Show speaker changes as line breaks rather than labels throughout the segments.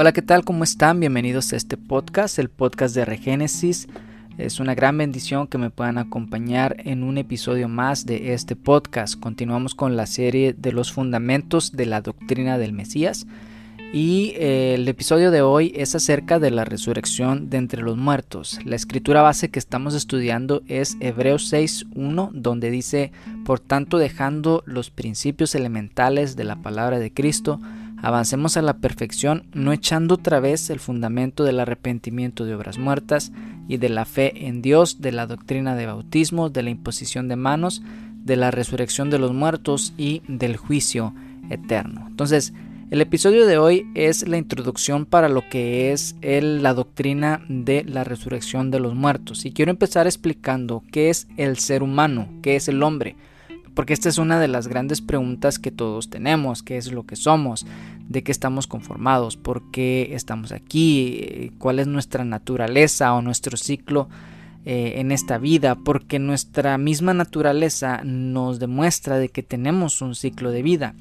Hola, ¿qué tal? ¿Cómo están? Bienvenidos a este podcast, el podcast de Regénesis. Es una gran bendición que me puedan acompañar en un episodio más de este podcast. Continuamos con la serie de los fundamentos de la doctrina del Mesías. Y eh, el episodio de hoy es acerca de la resurrección de entre los muertos. La escritura base que estamos estudiando es Hebreos 6.1, donde dice, por tanto dejando los principios elementales de la palabra de Cristo, Avancemos a la perfección, no echando otra vez el fundamento del arrepentimiento de obras muertas y de la fe en Dios, de la doctrina de bautismo, de la imposición de manos, de la resurrección de los muertos y del juicio eterno. Entonces, el episodio de hoy es la introducción para lo que es la doctrina de la resurrección de los muertos. Y quiero empezar explicando qué es el ser humano, qué es el hombre porque esta es una de las grandes preguntas que todos tenemos, qué es lo que somos, de qué estamos conformados, por qué estamos aquí, cuál es nuestra naturaleza o nuestro ciclo eh, en esta vida, porque nuestra misma naturaleza nos demuestra de que tenemos un ciclo de vida,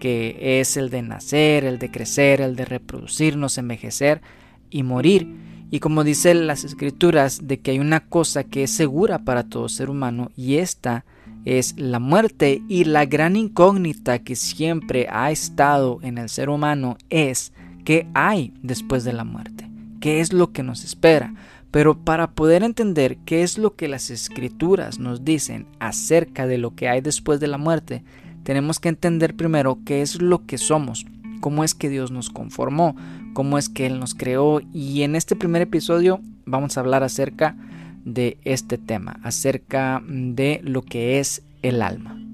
que es el de nacer, el de crecer, el de reproducirnos, envejecer y morir. Y como dicen las escrituras, de que hay una cosa que es segura para todo ser humano y esta es la muerte y la gran incógnita que siempre ha estado en el ser humano es qué hay después de la muerte, qué es lo que nos espera. Pero para poder entender qué es lo que las escrituras nos dicen acerca de lo que hay después de la muerte, tenemos que entender primero qué es lo que somos, cómo es que Dios nos conformó, cómo es que Él nos creó y en este primer episodio vamos a hablar acerca de este tema, acerca de lo que es el alma.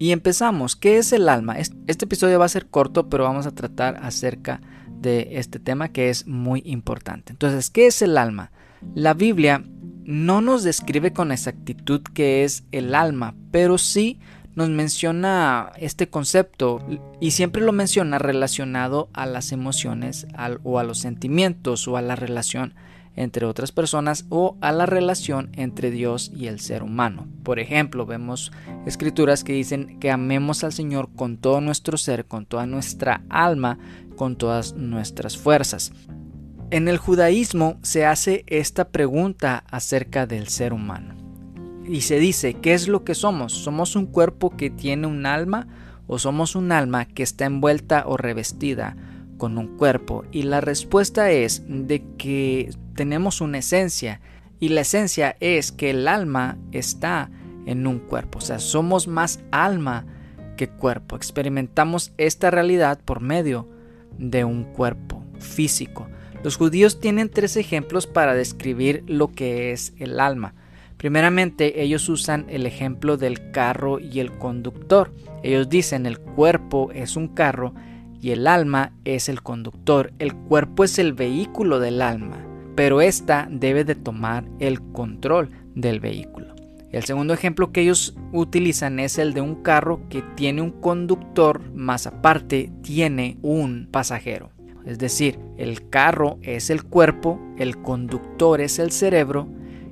Y empezamos. ¿Qué es el alma? Este episodio va a ser corto, pero vamos a tratar acerca de este tema que es muy importante. Entonces, ¿qué es el alma? La Biblia no nos describe con exactitud qué es el alma, pero sí nos menciona este concepto y siempre lo menciona relacionado a las emociones o a los sentimientos o a la relación entre otras personas o a la relación entre Dios y el ser humano. Por ejemplo, vemos escrituras que dicen que amemos al Señor con todo nuestro ser, con toda nuestra alma, con todas nuestras fuerzas. En el judaísmo se hace esta pregunta acerca del ser humano. Y se dice, ¿qué es lo que somos? ¿Somos un cuerpo que tiene un alma o somos un alma que está envuelta o revestida con un cuerpo? Y la respuesta es de que tenemos una esencia y la esencia es que el alma está en un cuerpo, o sea, somos más alma que cuerpo, experimentamos esta realidad por medio de un cuerpo físico. Los judíos tienen tres ejemplos para describir lo que es el alma. Primeramente, ellos usan el ejemplo del carro y el conductor. Ellos dicen el cuerpo es un carro y el alma es el conductor. El cuerpo es el vehículo del alma pero ésta debe de tomar el control del vehículo. El segundo ejemplo que ellos utilizan es el de un carro que tiene un conductor, más aparte tiene un pasajero. Es decir, el carro es el cuerpo, el conductor es el cerebro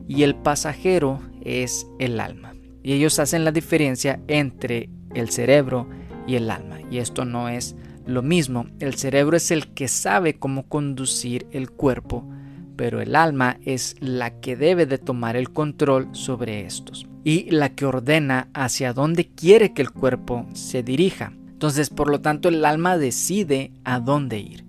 y el pasajero es el alma. Y ellos hacen la diferencia entre el cerebro y el alma. Y esto no es lo mismo. El cerebro es el que sabe cómo conducir el cuerpo pero el alma es la que debe de tomar el control sobre estos y la que ordena hacia dónde quiere que el cuerpo se dirija. Entonces, por lo tanto, el alma decide a dónde ir.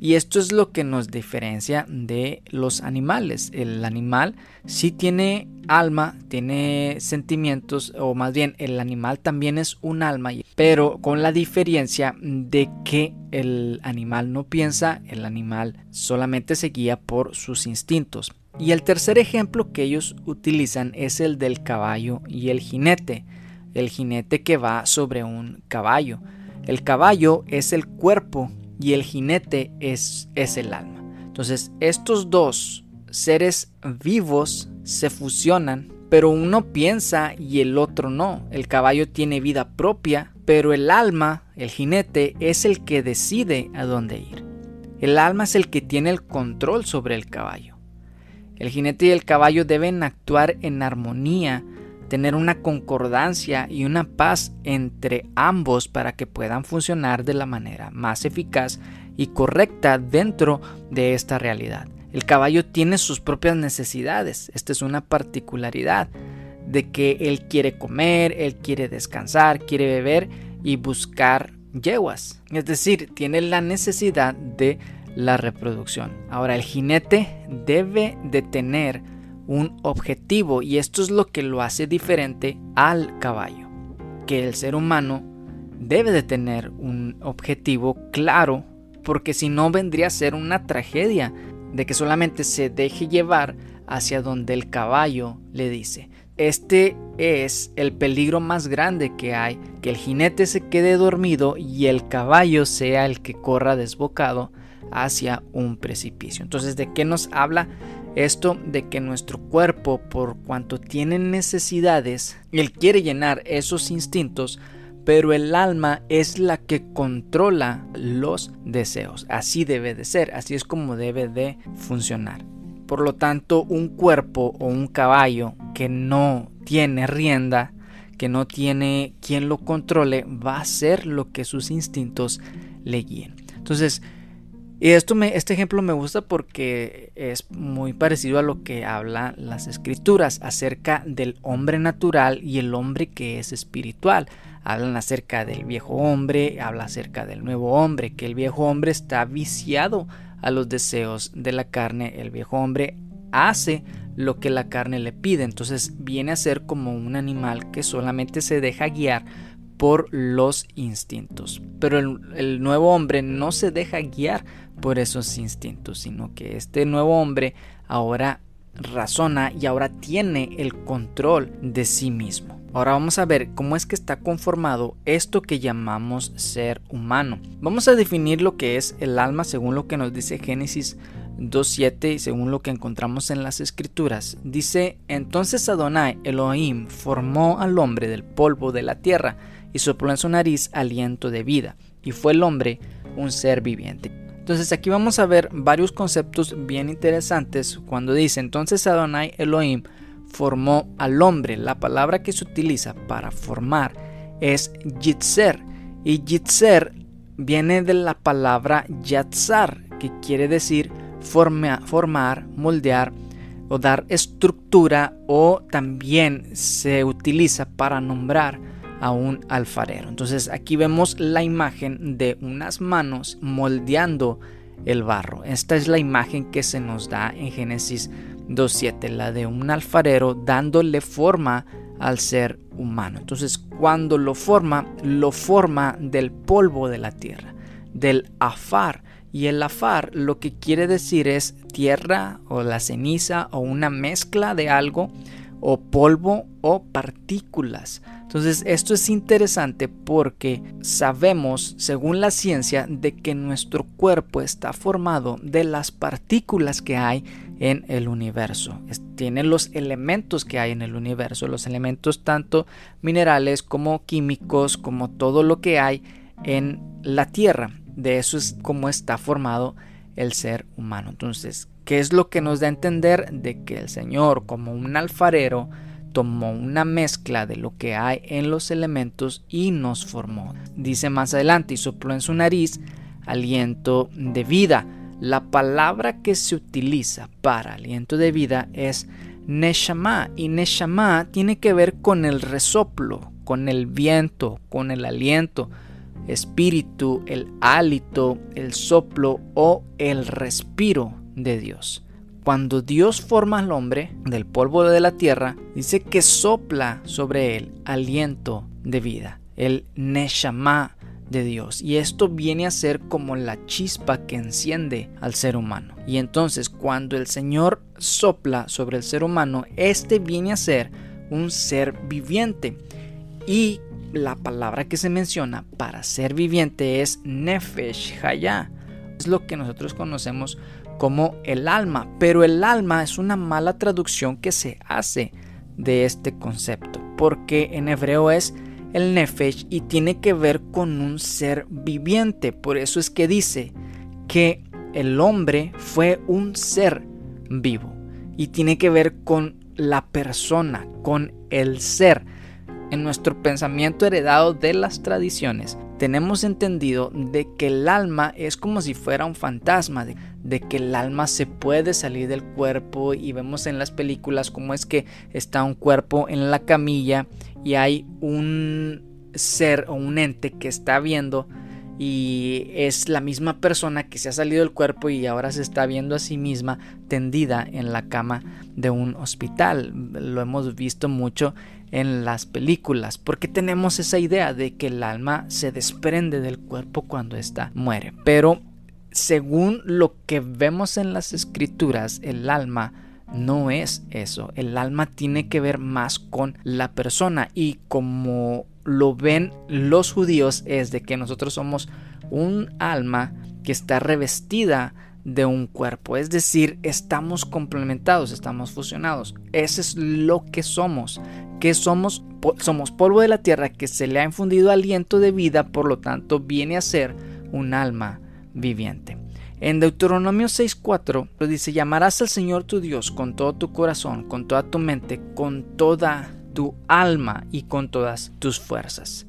Y esto es lo que nos diferencia de los animales. El animal sí tiene alma, tiene sentimientos, o más bien el animal también es un alma, pero con la diferencia de que el animal no piensa, el animal solamente se guía por sus instintos. Y el tercer ejemplo que ellos utilizan es el del caballo y el jinete. El jinete que va sobre un caballo. El caballo es el cuerpo y el jinete es, es el alma. Entonces, estos dos seres vivos se fusionan pero uno piensa y el otro no. El caballo tiene vida propia, pero el alma, el jinete, es el que decide a dónde ir. El alma es el que tiene el control sobre el caballo. El jinete y el caballo deben actuar en armonía, tener una concordancia y una paz entre ambos para que puedan funcionar de la manera más eficaz y correcta dentro de esta realidad. El caballo tiene sus propias necesidades, esta es una particularidad de que él quiere comer, él quiere descansar, quiere beber y buscar yeguas. Es decir, tiene la necesidad de la reproducción. Ahora, el jinete debe de tener un objetivo y esto es lo que lo hace diferente al caballo. Que el ser humano debe de tener un objetivo claro porque si no vendría a ser una tragedia de que solamente se deje llevar hacia donde el caballo le dice. Este es el peligro más grande que hay, que el jinete se quede dormido y el caballo sea el que corra desbocado hacia un precipicio. Entonces, ¿de qué nos habla esto? De que nuestro cuerpo, por cuanto tiene necesidades, él quiere llenar esos instintos, pero el alma es la que controla los deseos. Así debe de ser, así es como debe de funcionar. Por lo tanto, un cuerpo o un caballo que no tiene rienda, que no tiene quien lo controle, va a hacer lo que sus instintos le guíen. Entonces, y esto me, este ejemplo me gusta porque es muy parecido a lo que hablan las escrituras acerca del hombre natural y el hombre que es espiritual. Hablan acerca del viejo hombre, habla acerca del nuevo hombre, que el viejo hombre está viciado a los deseos de la carne, el viejo hombre hace lo que la carne le pide, entonces viene a ser como un animal que solamente se deja guiar por los instintos. Pero el, nuevo hombre no se deja guiar por esos instintos, sino que este nuevo hombre ahora razona y ahora tiene el control de sí mismo. Ahora vamos a ver cómo es que está conformado esto que llamamos ser humano. Vamos a definir lo que es el alma según lo que nos dice Génesis 2.7 y según lo que encontramos en las escrituras. Dice, entonces Adonai Elohim formó al hombre del polvo de la tierra y sopló en su nariz aliento de vida, y fue el hombre un ser viviente. Entonces aquí vamos a ver varios conceptos bien interesantes cuando dice entonces Adonai Elohim formó al hombre. La palabra que se utiliza para formar es Yitzer y Yitzer viene de la palabra Yatzar que quiere decir formar, moldear o dar estructura o también se utiliza para nombrar a un alfarero. Entonces aquí vemos la imagen de unas manos moldeando el barro. Esta es la imagen que se nos da en Génesis 2.7, la de un alfarero dándole forma al ser humano. Entonces cuando lo forma, lo forma del polvo de la tierra, del afar. Y el afar lo que quiere decir es tierra o la ceniza o una mezcla de algo o polvo o partículas. Entonces esto es interesante porque sabemos, según la ciencia, de que nuestro cuerpo está formado de las partículas que hay en el universo. Tiene los elementos que hay en el universo, los elementos tanto minerales como químicos, como todo lo que hay en la Tierra. De eso es como está formado el ser humano. Entonces, ¿qué es lo que nos da a entender de que el Señor, como un alfarero, tomó una mezcla de lo que hay en los elementos y nos formó. Dice más adelante, y sopló en su nariz aliento de vida. La palabra que se utiliza para aliento de vida es Neshama y Neshama tiene que ver con el resoplo, con el viento, con el aliento, espíritu, el hálito, el soplo o el respiro de Dios. Cuando Dios forma al hombre del polvo de la tierra, dice que sopla sobre él aliento de vida, el Neshama de Dios. Y esto viene a ser como la chispa que enciende al ser humano. Y entonces cuando el Señor sopla sobre el ser humano, este viene a ser un ser viviente. Y la palabra que se menciona para ser viviente es Nefesh Hayah. Es lo que nosotros conocemos como el alma, pero el alma es una mala traducción que se hace de este concepto, porque en hebreo es el nefesh y tiene que ver con un ser viviente. Por eso es que dice que el hombre fue un ser vivo y tiene que ver con la persona, con el ser. En nuestro pensamiento heredado de las tradiciones, tenemos entendido de que el alma es como si fuera un fantasma, de, que el alma se puede salir del cuerpo y vemos en las películas cómo es que está un cuerpo en la camilla y hay un ser o un ente que está viendo y es la misma persona que se ha salido del cuerpo y ahora se está viendo a sí misma tendida en la cama de un hospital. Lo hemos visto mucho en las películas porque tenemos esa idea de que el alma se desprende del cuerpo cuando ésta muere. Pero según lo que vemos en las escrituras, el alma no es eso. El alma tiene que ver más con la persona y como lo ven los judíos es de que nosotros somos un alma que está revestida de un cuerpo, es decir, estamos complementados, estamos fusionados. Ese es lo que somos, que somos somos polvo de la tierra que se le ha infundido aliento de vida, por lo tanto viene a ser un alma viviente. En Deuteronomio 6:4 dice, llamarás al Señor tu Dios con todo tu corazón, con toda tu mente, con toda tu alma y con todas tus fuerzas.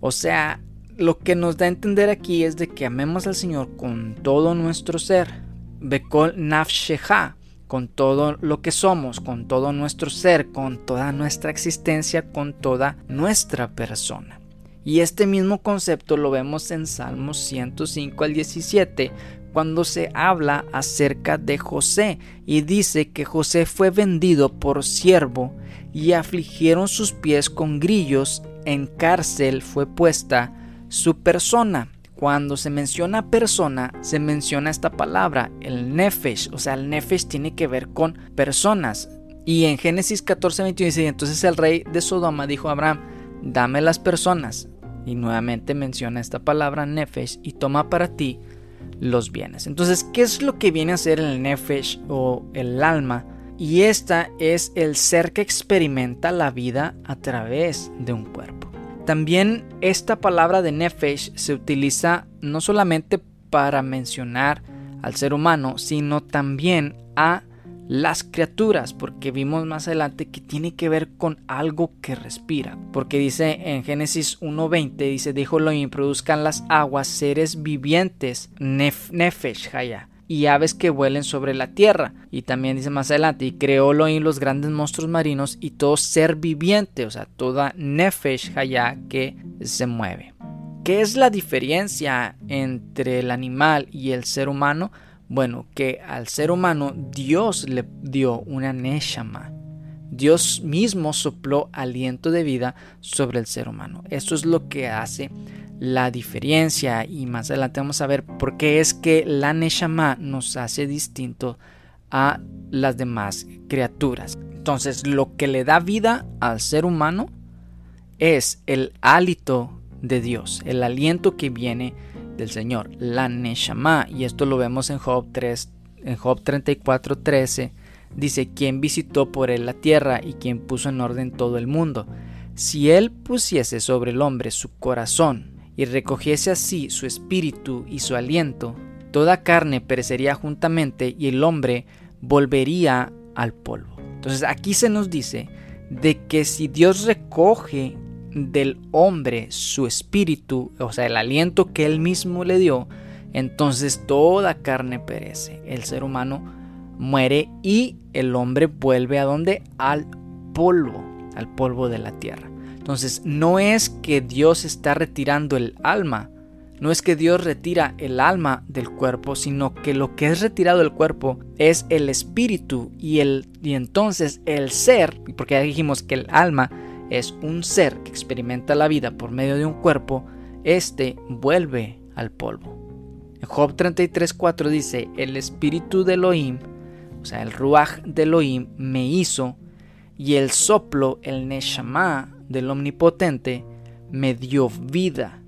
O sea, lo que nos da a entender aquí es de que amemos al Señor con todo nuestro ser. Bekol nafsheha, con todo lo que somos, con todo nuestro ser, con toda nuestra existencia, con toda nuestra persona. Y este mismo concepto lo vemos en Salmos 105 al 17, cuando se habla acerca de José y dice que José fue vendido por siervo y afligieron sus pies con grillos, en cárcel fue puesta su persona. Cuando se menciona persona, se menciona esta palabra, el nefesh, o sea, el nefesh tiene que ver con personas. Y en Génesis 14, 21 dice, entonces el rey de Sodoma dijo a Abraham, dame las personas. Y nuevamente menciona esta palabra nefesh y toma para ti los bienes. Entonces, ¿qué es lo que viene a ser el nefesh o el alma? Y esta es el ser que experimenta la vida a través de un cuerpo. También esta palabra de nefesh se utiliza no solamente para mencionar al ser humano, sino también a las criaturas, porque vimos más adelante que tiene que ver con algo que respira, porque dice en Génesis 1.20, dice, dijo lo produzcan las aguas seres vivientes, nefesh, haya, y aves que vuelen sobre la tierra. Y también dice más adelante, y creó Elohim los grandes monstruos marinos y todo ser viviente, o sea, toda nefesh haya que se mueve. ¿Qué es la diferencia entre el animal y el ser humano? Bueno, que al ser humano Dios le dio una neshama. Dios mismo sopló aliento de vida sobre el ser humano. Eso es lo que hace la diferencia y más adelante vamos a ver por qué es que la Neshama nos hace distinto a las demás criaturas. Entonces, lo que le da vida al ser humano es el hálito de Dios, el aliento que viene del Señor, la Neshama, y esto lo vemos en Job 3, en Job 34, 13, dice, quien visitó por él la tierra y quien puso en orden todo el mundo. Si él pusiese sobre el hombre su corazón y recogiese así su espíritu y su aliento, toda carne perecería juntamente y el hombre volvería al polvo. Entonces aquí se nos dice de que si Dios recoge del hombre su espíritu, o sea, el aliento que él mismo le dio, entonces toda carne perece. El ser humano muere y el hombre vuelve a donde? Al polvo, al polvo de la tierra. Entonces, no es que Dios está retirando el alma, no es que Dios retira el alma del cuerpo, sino que lo que es retirado del cuerpo es el espíritu y, el, y entonces el ser, porque ya dijimos que el alma es un ser que experimenta la vida por medio de un cuerpo, este vuelve al polvo. Job 33.4 dice, el espíritu de Elohim, o sea, el ruach de Elohim me hizo y el soplo, el neshama del Omnipotente me dio vida.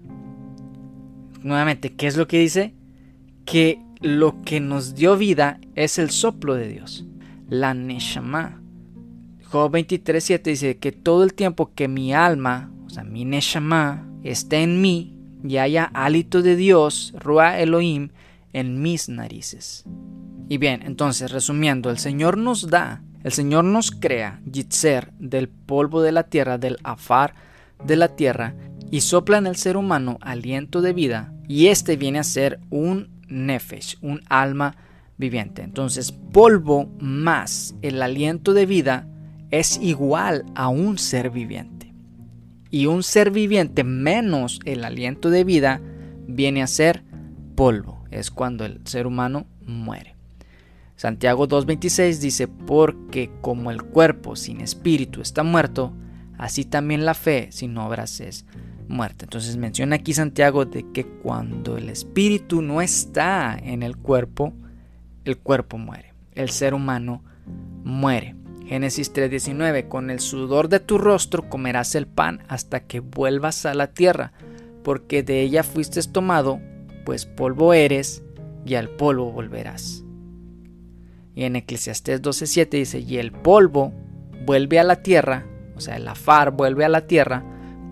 Nuevamente, ¿qué es lo que dice? Que lo que nos dio vida es el soplo de Dios, la Neshama. Job 23.7 dice que todo el tiempo que mi alma, o sea, mi neshama, esté en mí y haya hálito de Dios, Ruah Elohim, en mis narices. Y bien, entonces, resumiendo, el Señor nos da, el Señor nos crea, Yitzer, del polvo de la tierra, del afar de la tierra, y sopla en el ser humano aliento de vida, y este viene a ser un nefesh, un alma viviente. Entonces, polvo más el aliento de vida es igual a un ser viviente. Y un ser viviente menos el aliento de vida viene a ser polvo. Es cuando el ser humano muere. Santiago 2.26 dice, porque como el cuerpo sin espíritu está muerto, así también la fe sin obras es muerta. Entonces menciona aquí Santiago de que cuando el espíritu no está en el cuerpo, el cuerpo muere, el ser humano muere. Génesis 3:19, con el sudor de tu rostro comerás el pan hasta que vuelvas a la tierra, porque de ella fuiste tomado, pues polvo eres y al polvo volverás. Y en Eclesiastés 12:7 dice, y el polvo vuelve a la tierra, o sea, el afar vuelve a la tierra,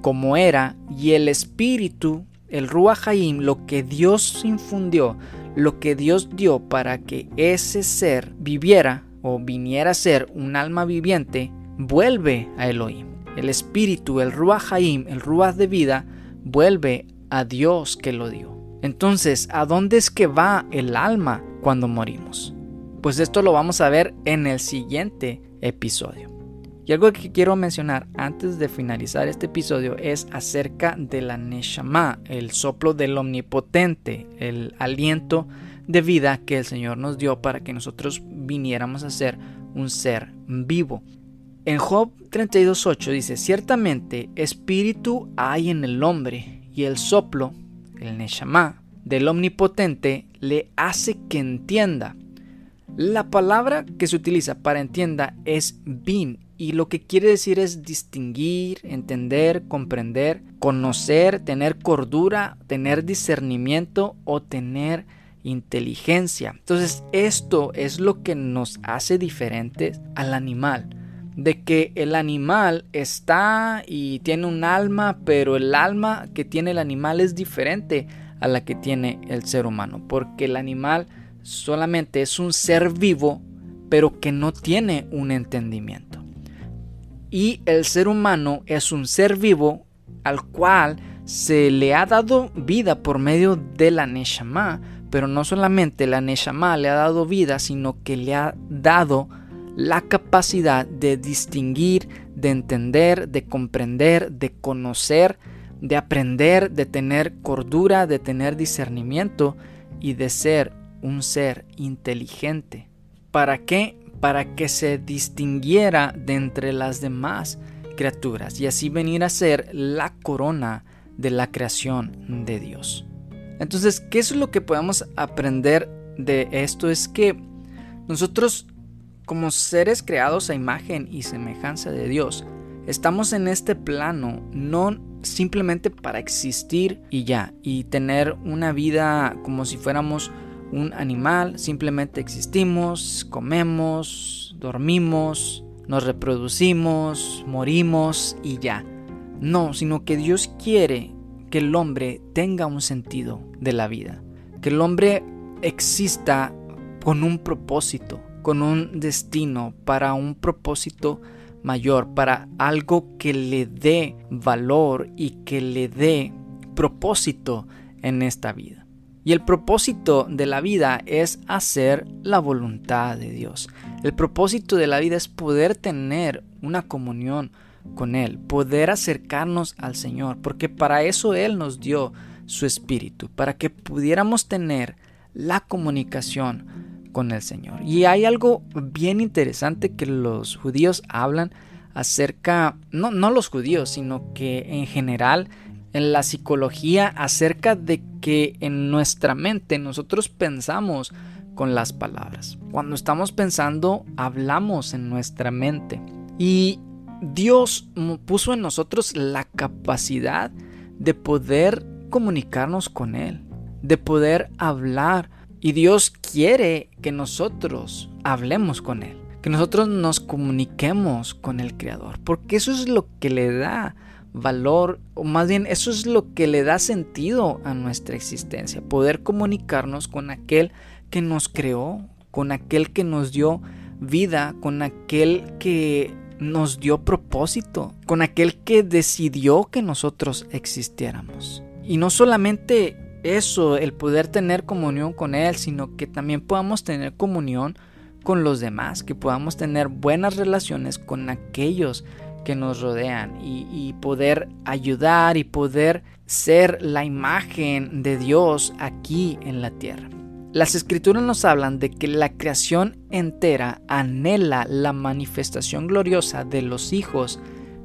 como era, y el espíritu, el Ruach lo que Dios infundió, lo que Dios dio para que ese ser viviera o viniera a ser un alma viviente, vuelve a Elohim. El espíritu, el Ruach el Ruach de vida, vuelve a Dios que lo dio. Entonces, ¿a dónde es que va el alma cuando morimos? Pues esto lo vamos a ver en el siguiente episodio. Y algo que quiero mencionar antes de finalizar este episodio es acerca de la Neshama, el soplo del Omnipotente, el aliento de vida que el Señor nos dio para que nosotros viniéramos a ser un ser vivo. En Job 32.8 dice, ciertamente espíritu hay en el hombre y el soplo, el Neshama, del Omnipotente le hace que entienda. La palabra que se utiliza para entienda es bin y lo que quiere decir es distinguir, entender, comprender, conocer, tener cordura, tener discernimiento o tener inteligencia. Entonces esto es lo que nos hace diferentes al animal. De que el animal está y tiene un alma, pero el alma que tiene el animal es diferente a la que tiene el ser humano. Porque el animal solamente es un ser vivo, pero que no tiene un entendimiento. Y el ser humano es un ser vivo al cual se le ha dado vida por medio de la Neshama, pero no solamente la Neshama le ha dado vida, sino que le ha dado la capacidad de distinguir, de entender, de comprender, de conocer, de aprender, de tener cordura, de tener discernimiento y de ser un ser inteligente. ¿Para qué? para que se distinguiera de entre las demás criaturas y así venir a ser la corona de la creación de Dios. Entonces, ¿qué es lo que podemos aprender de esto? Es que nosotros como seres creados a imagen y semejanza de Dios, estamos en este plano no simplemente para existir y ya, y tener una vida como si fuéramos un animal, simplemente existimos, comemos, dormimos, nos reproducimos, morimos y ya. No, sino que Dios quiere que el hombre tenga un sentido de la vida, que el hombre exista con un propósito, con un destino, para un propósito mayor, para algo que le dé valor y que le dé propósito en esta vida. Y el propósito de la vida es hacer la voluntad de Dios. El propósito de la vida es poder tener una comunión con Él, poder acercarnos al Señor, porque para eso Él nos dio su espíritu, para que pudiéramos tener la comunicación con el Señor. Y hay algo bien interesante que los judíos hablan acerca, no, no los judíos, sino que en general en la psicología acerca de que en nuestra mente nosotros pensamos con las palabras. Cuando estamos pensando, hablamos en nuestra mente. Y Dios puso en nosotros la capacidad de poder comunicarnos con Él, de poder hablar. Y Dios quiere que nosotros hablemos con Él, que nosotros nos comuniquemos con el Creador, porque eso es lo que le da valor, o más bien eso es lo que le da sentido a nuestra existencia, poder comunicarnos con aquel que nos creó, con aquel que nos dio vida, con aquel que nos dio propósito, con aquel que decidió que nosotros existiéramos. Y no solamente eso, el poder tener comunión con Él, sino que también podamos tener comunión con los demás, que podamos tener buenas relaciones con aquellos que nos rodean y, poder ayudar y poder ser la imagen de Dios aquí en la tierra. Las escrituras nos hablan de que la creación entera anhela la manifestación gloriosa de los hijos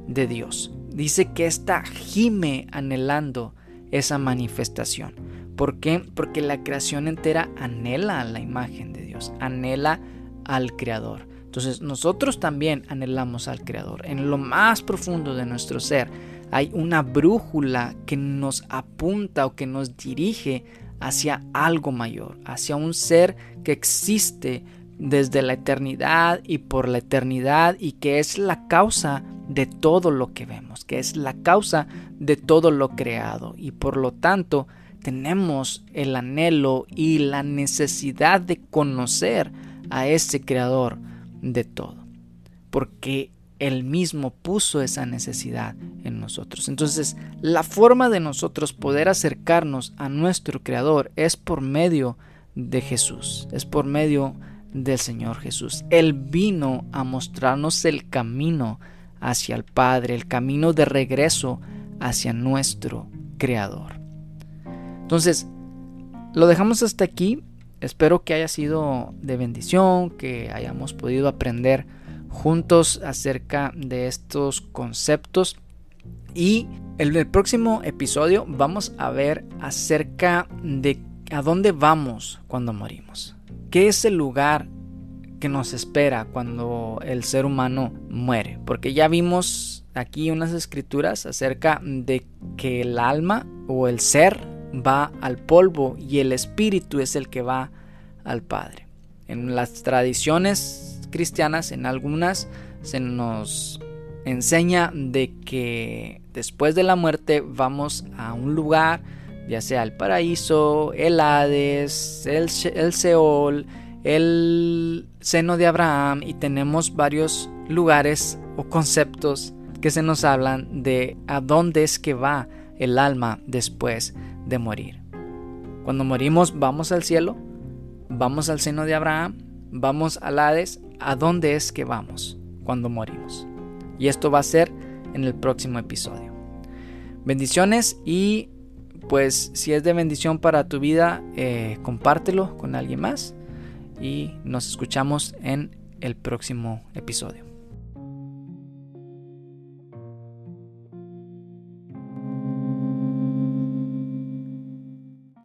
de Dios. Dice que está gime anhelando esa manifestación. ¿Por qué? Porque la creación entera anhela la imagen de Dios, anhela al Creador. Entonces nosotros también anhelamos al Creador. En lo más profundo de nuestro ser hay una brújula que nos apunta o que nos dirige hacia algo mayor, hacia un ser que existe desde la eternidad y por la eternidad y que es la causa de todo lo que vemos, que es la causa de todo lo creado y por lo tanto tenemos el anhelo y la necesidad de conocer a ese creador de todo, porque él mismo puso esa necesidad en nosotros. Entonces, la forma de nosotros poder acercarnos a nuestro Creador es por medio de Jesús, es por medio del Señor Jesús. Él vino a mostrarnos el camino hacia el Padre, el camino de regreso hacia nuestro Creador. Entonces, lo dejamos hasta aquí. Espero que haya sido de bendición, que hayamos podido aprender juntos acerca de estos conceptos. Y en el próximo episodio vamos a ver acerca de a dónde vamos cuando morimos. ¿Qué es el lugar que nos espera cuando el ser humano muere? Porque ya vimos aquí unas escrituras acerca de que el alma o el ser va al polvo y el espíritu es el que va al Padre. En las tradiciones cristianas, en algunas se nos enseña de que después de la muerte vamos a un lugar, ya sea el paraíso, el Hades, el, el Seol, el seno de Abraham y tenemos varios lugares o conceptos que se nos hablan de a dónde es que va el alma después de morir. Cuando morimos vamos al cielo, vamos al seno de Abraham, vamos al Hades a dónde es que vamos cuando morimos. Y esto va a ser en el próximo episodio. Bendiciones y pues si es de bendición para tu vida, eh, compártelo con alguien más y nos escuchamos en el próximo episodio.